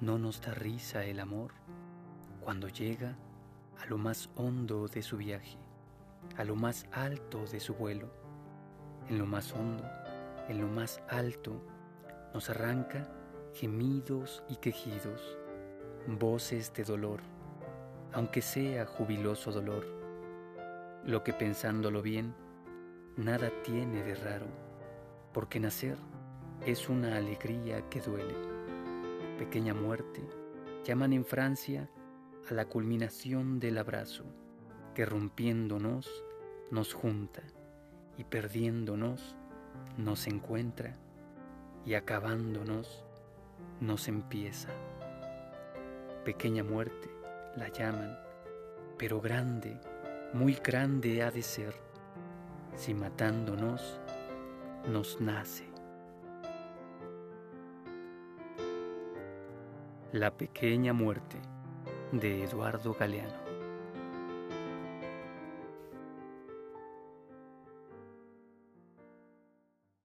no nos da risa el amor cuando llega a lo más hondo de su viaje, a lo más alto de su vuelo. En lo más hondo, en lo más alto, nos arranca gemidos y quejidos, voces de dolor, aunque sea jubiloso dolor. Lo que pensándolo bien, nada tiene de raro, porque nacer es una alegría que duele. Pequeña muerte, llaman en Francia a la culminación del abrazo, que rompiéndonos nos junta y perdiéndonos nos encuentra y acabándonos nos empieza. Pequeña muerte la llaman, pero grande, muy grande ha de ser, si matándonos nos nace. La pequeña muerte de Eduardo Galeano.